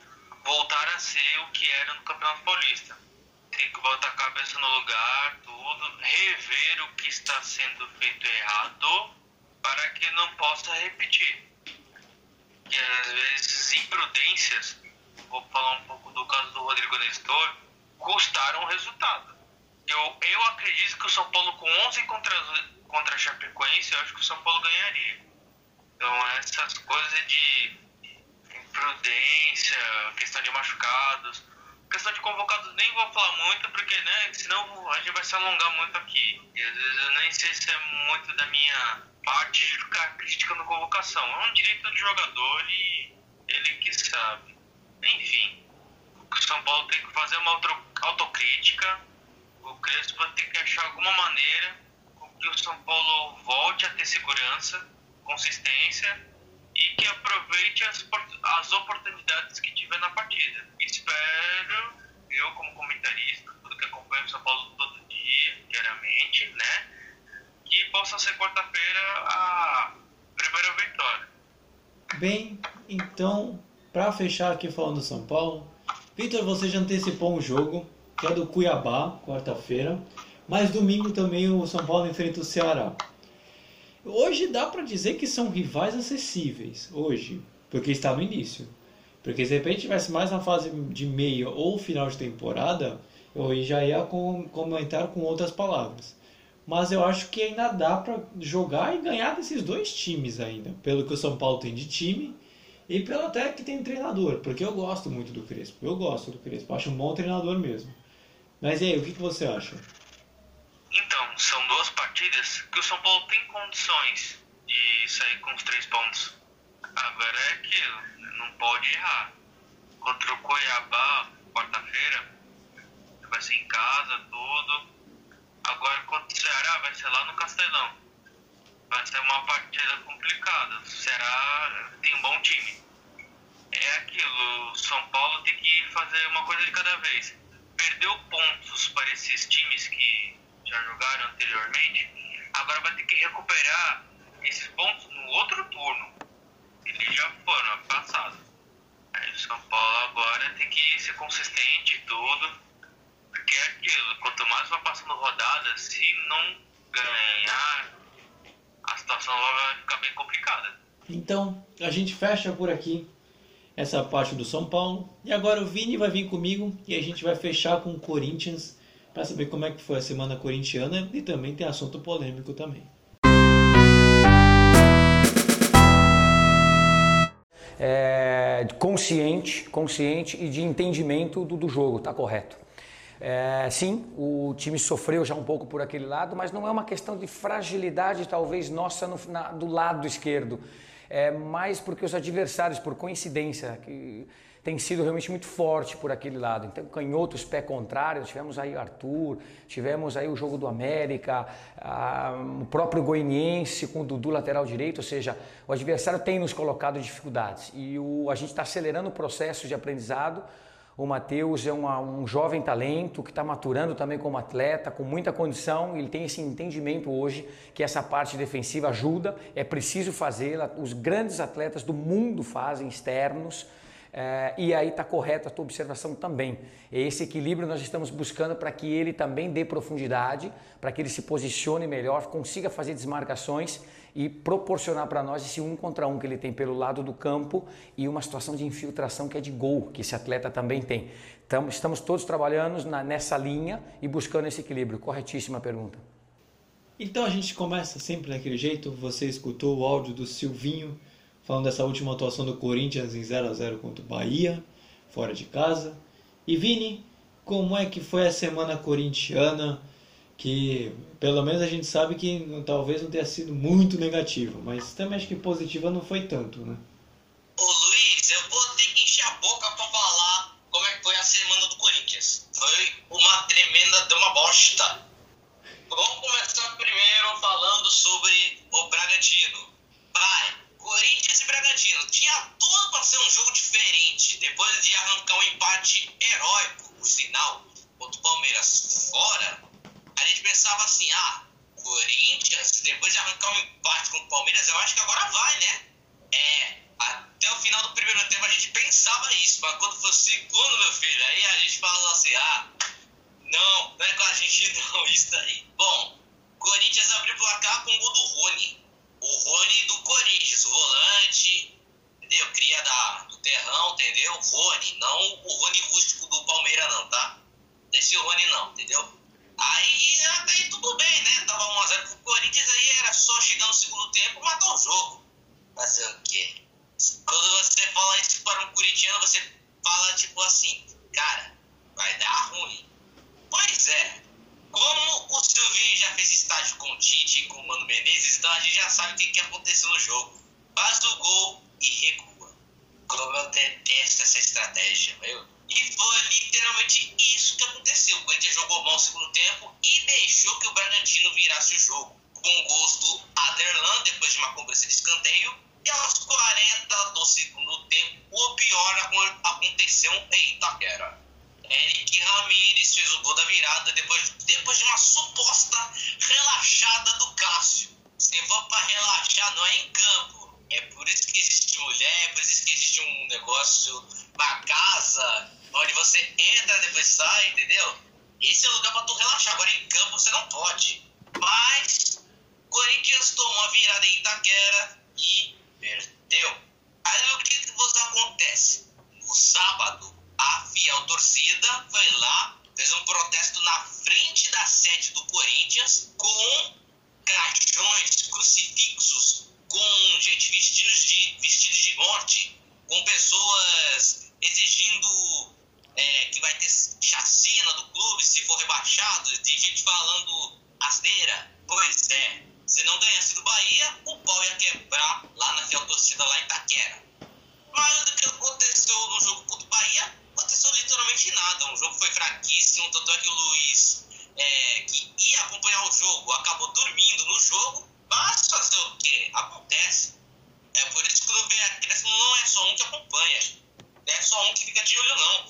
voltar a ser o que era no Campeonato Paulista. Tem que botar a cabeça no lugar, tudo, rever o que está sendo feito errado para que não possa repetir. Que às vezes imprudências, vou falar um pouco do caso do Rodrigo Nestor, custaram o resultado. Eu, eu acredito que o São Paulo com 11 contra, contra a Chapecoense, eu acho que o São Paulo ganharia. Então essas coisas de prudência, questão de machucados. Questão de convocados nem vou falar muito, porque né, senão a gente vai se alongar muito aqui. Eu nem sei se é muito da minha parte de ficar criticando convocação. É um direito do jogador e ele que sabe. Enfim, o São Paulo tem que fazer uma autocrítica. O Crespo tem que achar alguma maneira com que o São Paulo volte a ter segurança, consistência e que aproveite as, as oportunidades que tiver na partida. Espero, eu como comentarista, tudo que acompanho o São Paulo todo dia, diariamente, né, que possa ser quarta-feira a primeira vitória. Bem, então, para fechar aqui falando do São Paulo, Vitor, você já antecipou um jogo, que é do Cuiabá, quarta-feira, mas domingo também o São Paulo enfrenta o Ceará. Hoje dá para dizer que são rivais acessíveis, hoje, porque está no início. Porque se de repente tivesse mais na fase de meio ou final de temporada, eu já ia comentar com outras palavras. Mas eu acho que ainda dá para jogar e ganhar desses dois times ainda, pelo que o São Paulo tem de time e pelo até que tem treinador, porque eu gosto muito do Crespo. Eu gosto do Crespo, acho um bom treinador mesmo. Mas e aí, o que, que você acha? Então, são duas partidas que o São Paulo tem condições de sair com os três pontos. Agora é aquilo, não pode errar. Contra o Cuiabá, quarta-feira, vai ser em casa, tudo. Agora contra o Ceará vai ser lá no Castelão. Vai ser uma partida complicada. O Ceará tem um bom time. É aquilo, o São Paulo tem que fazer uma coisa de cada vez. Perdeu pontos para esses times que já jogaram anteriormente, agora vai ter que recuperar esses pontos no outro turno. Eles já foram ano passado. Aí o São Paulo agora tem que ser consistente e tudo. Porque é aquilo, quanto mais vai passando rodada, se não ganhar, a situação vai ficar bem complicada. Então, a gente fecha por aqui essa parte do São Paulo. E agora o Vini vai vir comigo e a gente vai fechar com o Corinthians para saber como é que foi a semana corintiana e também tem assunto polêmico também. É, consciente, consciente e de entendimento do, do jogo, tá correto. É, sim, o time sofreu já um pouco por aquele lado, mas não é uma questão de fragilidade, talvez nossa, no, na, do lado esquerdo. É mais porque os adversários, por coincidência, que tem sido realmente muito forte por aquele lado. Então, canhotos, pé contrário, tivemos aí Arthur, tivemos aí o jogo do América, a, o próprio Goianiense com o Dudu lateral direito, ou seja, o adversário tem nos colocado dificuldades e o, a gente está acelerando o processo de aprendizado. O Matheus é uma, um jovem talento que está maturando também como atleta, com muita condição. Ele tem esse entendimento hoje que essa parte defensiva ajuda, é preciso fazê-la. Os grandes atletas do mundo fazem externos. É, e aí está correta a tua observação também. Esse equilíbrio nós estamos buscando para que ele também dê profundidade, para que ele se posicione melhor, consiga fazer desmarcações e proporcionar para nós esse um contra um que ele tem pelo lado do campo e uma situação de infiltração que é de gol, que esse atleta também tem. Então, estamos todos trabalhando na, nessa linha e buscando esse equilíbrio. Corretíssima pergunta. Então a gente começa sempre daquele jeito. Você escutou o áudio do Silvinho falando dessa última atuação do Corinthians em 0 a 0 contra o Bahia, fora de casa. E Vini, como é que foi a semana corintiana? Que pelo menos a gente sabe que talvez não tenha sido muito negativa, mas também acho que positiva não foi tanto, né? Ô Luiz, eu vou ter que encher a boca pra falar como é que foi a semana do Corinthians. Foi uma tremenda de uma bosta. Vamos começar primeiro falando sobre o Bragantino. Pai, Corinthians e Bragantino. Tinha tudo para ser um jogo diferente. Depois de arrancar um empate heróico, o final, contra o Palmeiras fora, a gente pensava assim: ah, Corinthians, depois de arrancar um empate com o Palmeiras, eu acho que agora vai, né? É, até o final do primeiro tempo a gente pensava isso, mas quando foi o segundo, meu filho, aí a gente falava assim: ah, não, não é com a gente não, isso aí. Bom, Corinthians abriu o placar com o gol do Rony o Rony Itaquera. Mas o que aconteceu no jogo contra o Bahia aconteceu literalmente nada. O jogo foi fraquíssimo, tanto é que o Luiz, é, que ia acompanhar o jogo, acabou dormindo no jogo. Mas fazer o que? Acontece. É por isso que o acréscimo não é só um que acompanha. Não é só um que fica de olho, não.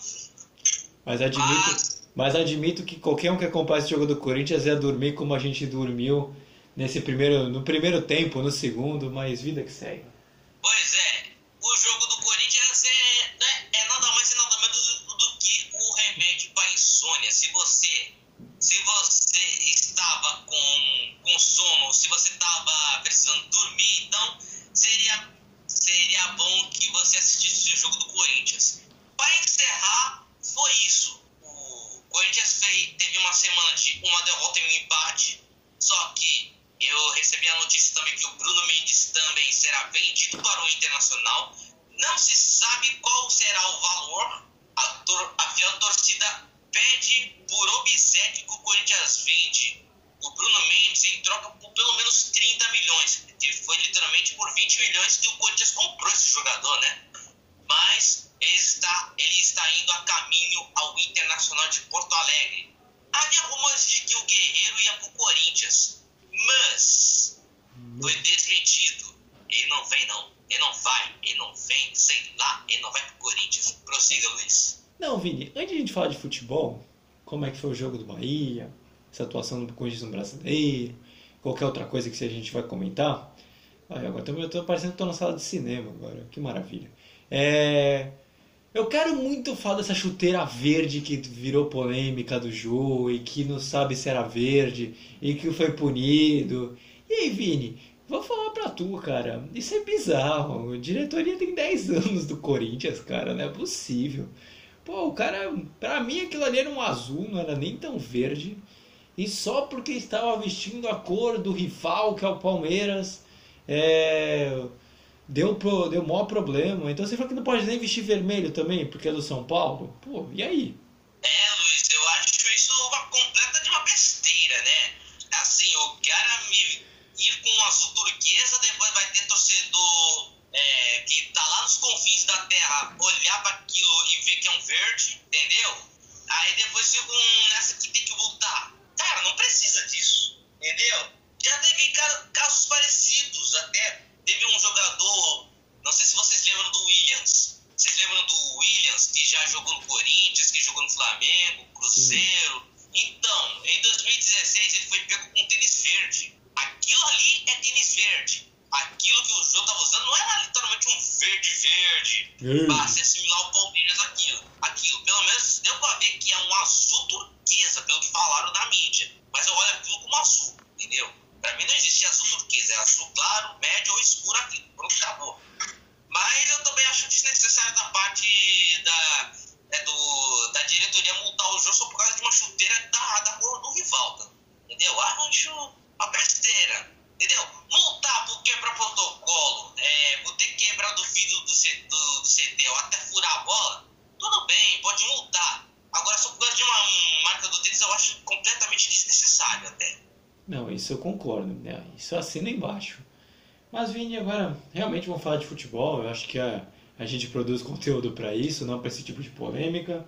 Mas admito, mas... mas admito que qualquer um que acompanha esse jogo do Corinthians ia dormir como a gente dormiu nesse primeiro, no primeiro tempo, no segundo, mas vida que segue. Pois é, o jogo do Corinthians é, né, é nada mais e nada menos do, do que o remédio para insônia. Se você, se você estava com, com sono, se você estava precisando dormir, então seria, seria bom que você assistisse o jogo do Corinthians. Para encerrar, foi isso. O Corinthians fez, teve uma semana de uma derrota e um empate, só que eu recebi a notícia também que o Bruno Mendes também será vendido para o Internacional. Não se sabe qual será o valor. A, tor a fiel torcida pede por obséquio que o Corinthians vende o Bruno Mendes em troca por pelo menos 30 milhões. Foi literalmente por 20 milhões que o Corinthians comprou esse jogador, né? Mas ele está, ele está indo a caminho ao Internacional de Porto Alegre. Havia rumores de que o Guerreiro ia para o Corinthians mas foi desmentido. Ele não vem, não. Ele não vai. Ele não vem, sei lá. Ele não vai pro Corinthians. Prossiga, Luiz. Não, Vini, antes de a gente falar de futebol, como é que foi o jogo do Bahia, essa atuação do Corinthians no brasileiro, qualquer outra coisa que a gente vai comentar. Ai, agora eu tô parecendo que tô na sala de cinema agora. Que maravilha. É. Eu quero muito falar dessa chuteira verde que virou polêmica do jogo e que não sabe se era verde e que foi punido. E aí, Vini, vou falar pra tu, cara. Isso é bizarro. A diretoria tem 10 anos do Corinthians, cara. Não é possível. Pô, o cara, pra mim aquilo ali era um azul, não era nem tão verde. E só porque estava vestindo a cor do rival, que é o Palmeiras, é deu, pro, deu maior problema. Então você fala que não pode nem vestir vermelho também, porque é do São Paulo? Pô, e aí? É, Luiz, eu acho isso uma completa de uma besteira, né? Assim, o cara me ir com um azul turquesa, depois vai ter torcedor é, que tá lá nos confins da terra olhar para aquilo e ver que é um verde, entendeu? Aí depois fica um, nessa que tem que voltar. Cara, não precisa disso, entendeu? Já teve casos parecidos até Teve um jogador, não sei se vocês lembram do Williams. Vocês lembram do Williams, que já jogou no Corinthians, que jogou no Flamengo, Cruzeiro? Então, em 2016 ele foi pego com tênis verde. Aquilo ali é tênis verde. Aquilo que o jogo estava usando não era literalmente um verde-verde. Para se assimilar o Palmeiras aquilo. Aquilo, pelo menos, deu para ver que é um azul turquesa, pelo que falaram na mídia. Mas eu olho aquilo como azul, entendeu? Para mim não existe azul turquesa, é azul claro, médio ou escuro aqui. Pronto, acabou. Mas eu também acho desnecessário da parte da, é, do, da diretoria multar o jogo só por causa de uma chuteira da, da cor do rival. Tá? Entendeu? Acho uma besteira. Entendeu? Multar por quebrar protocolo, é, por ter quebrado o vidro do, do, do CT ou até furar a bola, tudo bem, pode multar. Não, isso eu concordo, né? Isso assina embaixo. Mas Vini, agora realmente vamos falar de futebol. Eu acho que a, a gente produz conteúdo para isso, não para esse tipo de polêmica.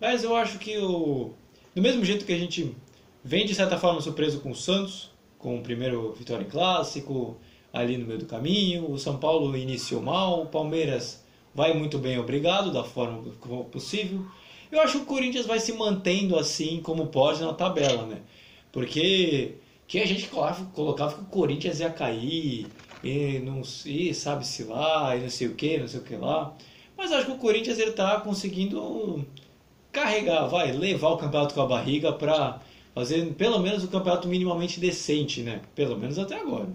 Mas eu acho que o do mesmo jeito que a gente vem de certa forma surpreso com o Santos, com o primeiro vitória em clássico, ali no meio do caminho, o São Paulo iniciou mal, o Palmeiras vai muito bem, obrigado, da forma possível. Eu acho que o Corinthians vai se mantendo assim como pode na tabela, né? Porque que a gente colocava que o Corinthians ia cair, e não sei, sabe-se lá, e não sei o que, não sei o que lá. Mas acho que o Corinthians ele tá conseguindo carregar, vai, levar o campeonato com a barriga para fazer pelo menos o campeonato minimamente decente, né? Pelo menos até agora.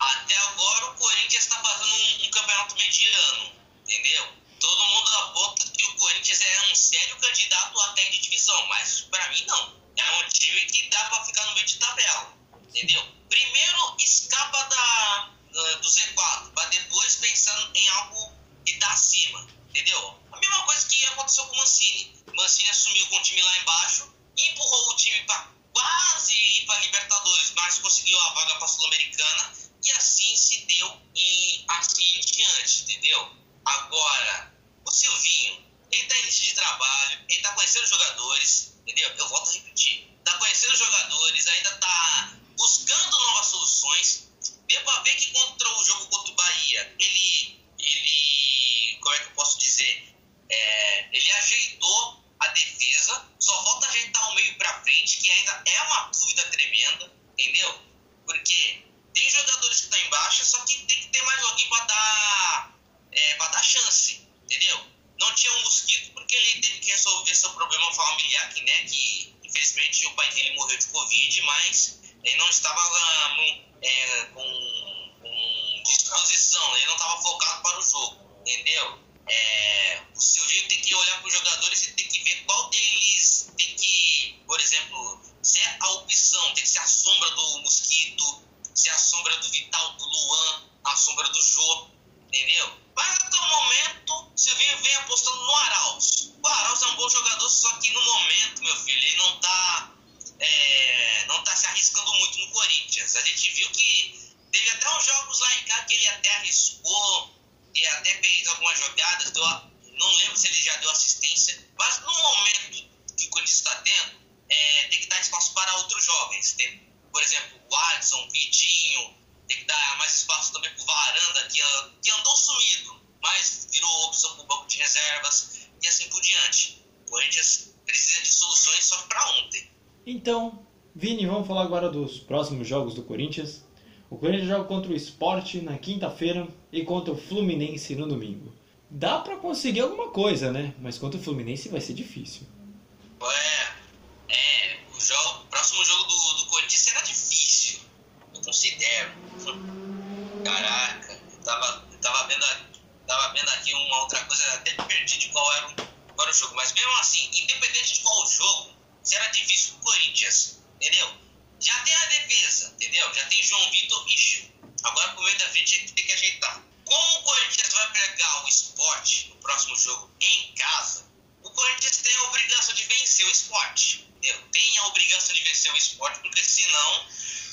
Até agora o Corinthians está fazendo um, um, campeonato mediano, entendeu? Todo mundo aponta que o Corinthians é um sério candidato até de divisão, mas para mim não. É um time que dá para ficar no meio de tabela, entendeu? Primeiro escapa da, da do Z4, para depois pensando em algo que dá acima, entendeu? A mesma coisa que aconteceu com o Mancini. O Mancini assumiu com o time lá embaixo, empurrou o time para quase ir para Libertadores, mas conseguiu a vaga para Sul-Americana e assim se deu e assim em diante, entendeu? Agora, o Silvinho, ele está início de trabalho, ele está conhecendo os jogadores, entendeu? Eu volto a repetir, está conhecendo os jogadores, ainda está buscando novas soluções. Deu para ver que contra o jogo contra o Bahia, ele, ele, como é que eu posso dizer? É, ele ajeitou a defesa, só falta ajeitar o meio para frente, que ainda é uma dúvida tremenda, entendeu? Porque tem jogadores que estão em baixa, só que tem que ter mais alguém para dar, é, dar chance, entendeu? Não tinha um mosquito porque ele teve que resolver seu problema familiar, que, né, que infelizmente o pai dele morreu de Covid, mas ele não estava é, com, com disposição, ele não estava focado para o jogo, entendeu? É, o Silvinho tem que olhar para os jogadores e tem que ver qual deles tem que, por exemplo, ser a opção, tem que ser a sombra do Mosquito, ser a sombra do Vital, do Luan, a sombra do Jô, entendeu? Mas até o momento, Silvinho vem apostando no Arauz. O Arauz é um bom jogador, só que no momento, meu filho, ele não está é, não tá se arriscando muito no Corinthians. A gente viu que teve até uns jogos lá em cá que ele até arriscou, e até fez algumas jogadas, deu, não lembro se ele já deu assistência, mas no momento que o Corinthians está tendo, é, tem que dar espaço para outros jovens. Tem, por exemplo, o Adson, o Vitinho, tem que dar mais espaço também para o Varanda, que, que andou sumido, mas virou opção para o banco de reservas e assim por diante. O Corinthians precisa de soluções só para ontem. Então, Vini, vamos falar agora dos próximos jogos do Corinthians. O Corinthians joga contra o Sport na quinta-feira e contra o Fluminense no domingo. Dá para conseguir alguma coisa, né? Mas contra o Fluminense vai ser difícil. É, é o, jogo, o próximo jogo do, do Corinthians será difícil. Eu considero. Caraca, eu tava, eu tava, vendo, tava vendo aqui uma outra coisa, até perdi de qual era, o, qual era o jogo. Mas mesmo assim, independente de qual jogo, será difícil pro Corinthians, entendeu? Já tem a defesa, entendeu? Já tem João Vitor Gil. Agora pro meio da frente tem que ajeitar. Como o Corinthians vai pegar o esporte no próximo jogo em casa, Corinthians tem a obrigação de vencer o esporte. Entendeu? Tem a obrigação de vencer o esporte, porque senão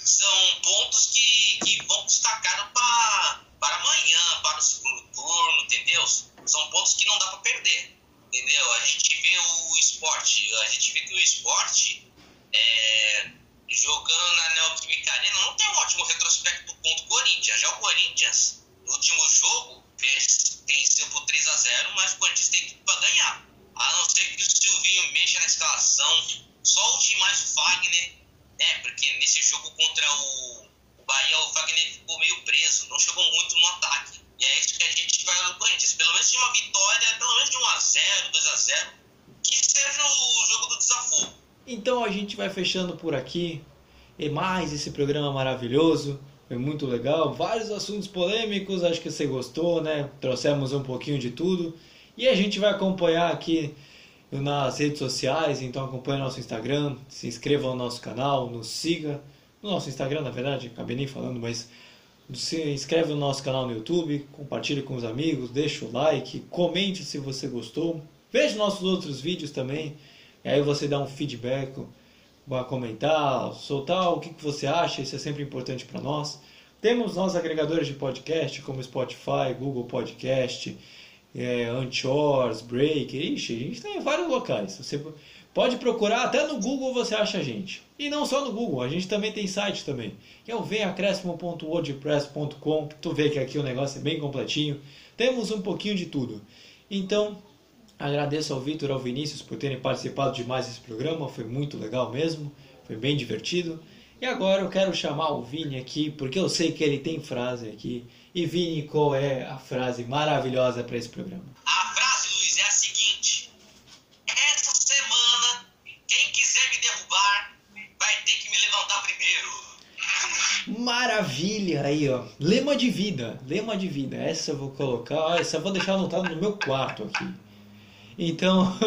são pontos que, que vão custar caro para, amanhã, para o segundo turno, entendeu? São pontos que não dá para perder. Entendeu? A gente vê o esporte, a gente vê que o esporte é, jogando na Neoquímica Arena, não tem um ótimo retrospecto contra o Corinthians. Já o Corinthians, no último jogo, venceu por 3 a 0 mas o Corinthians tem que para ganhar. A não ser que o Silvinho mexa na escalação, só o mais o Fagner, né? Porque nesse jogo contra o, o Bahia, o Fagner ficou meio preso, não chegou muito no ataque. E é isso que a gente espera do Corinthians. Pelo menos de uma vitória, pelo menos de 1 a 0 2 a 0 que seja o jogo do desafogo. Então a gente vai fechando por aqui. E mais esse programa maravilhoso. Foi muito legal. Vários assuntos polêmicos. Acho que você gostou, né? Trouxemos um pouquinho de tudo. E a gente vai acompanhar aqui nas redes sociais. Então acompanhe nosso Instagram. Se inscreva no nosso canal. Nos siga. No nosso Instagram, na verdade. Acabei nem falando, mas se inscreve no nosso canal no YouTube, compartilhe com os amigos, deixa o like, comente se você gostou. Veja nossos outros vídeos também. E aí você dá um feedback comentar, soltar o que, você acha, isso é sempre importante para nós. Temos nossos agregadores de podcast, como Spotify, Google Podcast, é, Anchors, Breaker, ixi, a gente tem em vários locais. Você pode procurar, até no Google você acha a gente. E não só no Google, a gente também tem site também. Que é o venacrescimo.wordpress.com, tu vê que aqui o negócio é bem completinho. Temos um pouquinho de tudo. Então, agradeço ao Vitor e ao Vinícius por terem participado de mais esse programa, foi muito legal mesmo, foi bem divertido. E agora eu quero chamar o Vini aqui, porque eu sei que ele tem frase aqui. E Vini, qual é a frase maravilhosa para esse programa? A frase, Luiz, é a seguinte: Essa semana, quem quiser me derrubar vai ter que me levantar primeiro. Maravilha aí, ó. Lema de vida, lema de vida. Essa eu vou colocar, essa eu vou deixar anotado no meu quarto aqui. Então,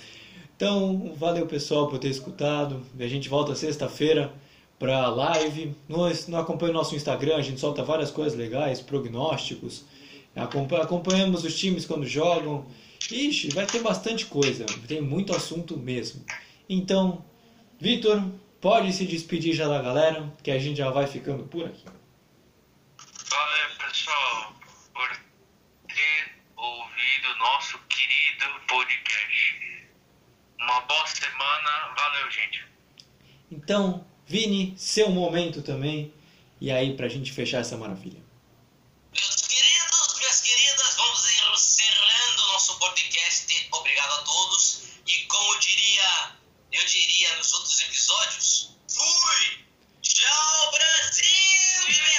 então valeu pessoal por ter escutado. A gente volta sexta-feira para live. Nós não acompanha o nosso Instagram, a gente solta várias coisas legais, prognósticos. Acompanhamos os times quando jogam. Ixi, vai ter bastante coisa, tem muito assunto mesmo. Então, Vitor, pode se despedir já da galera, que a gente já vai ficando por aqui. Valeu, pessoal, por ter ouvido nosso querido podcast. Uma boa semana, valeu, gente. Então, Vini, seu momento também. E aí, pra gente fechar essa maravilha. Meus queridos, minhas queridas, vamos encerrando o nosso podcast. Obrigado a todos. E como diria, eu diria nos outros episódios, fui! Tchau, Brasil! E venha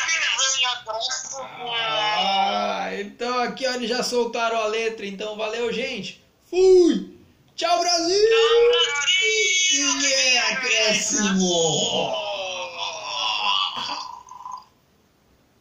Ah, então aqui ó, eles já soltaram a letra, então valeu, gente. Fui! Tchau, Brasil! Tchau, Brasil! E é acréscimo!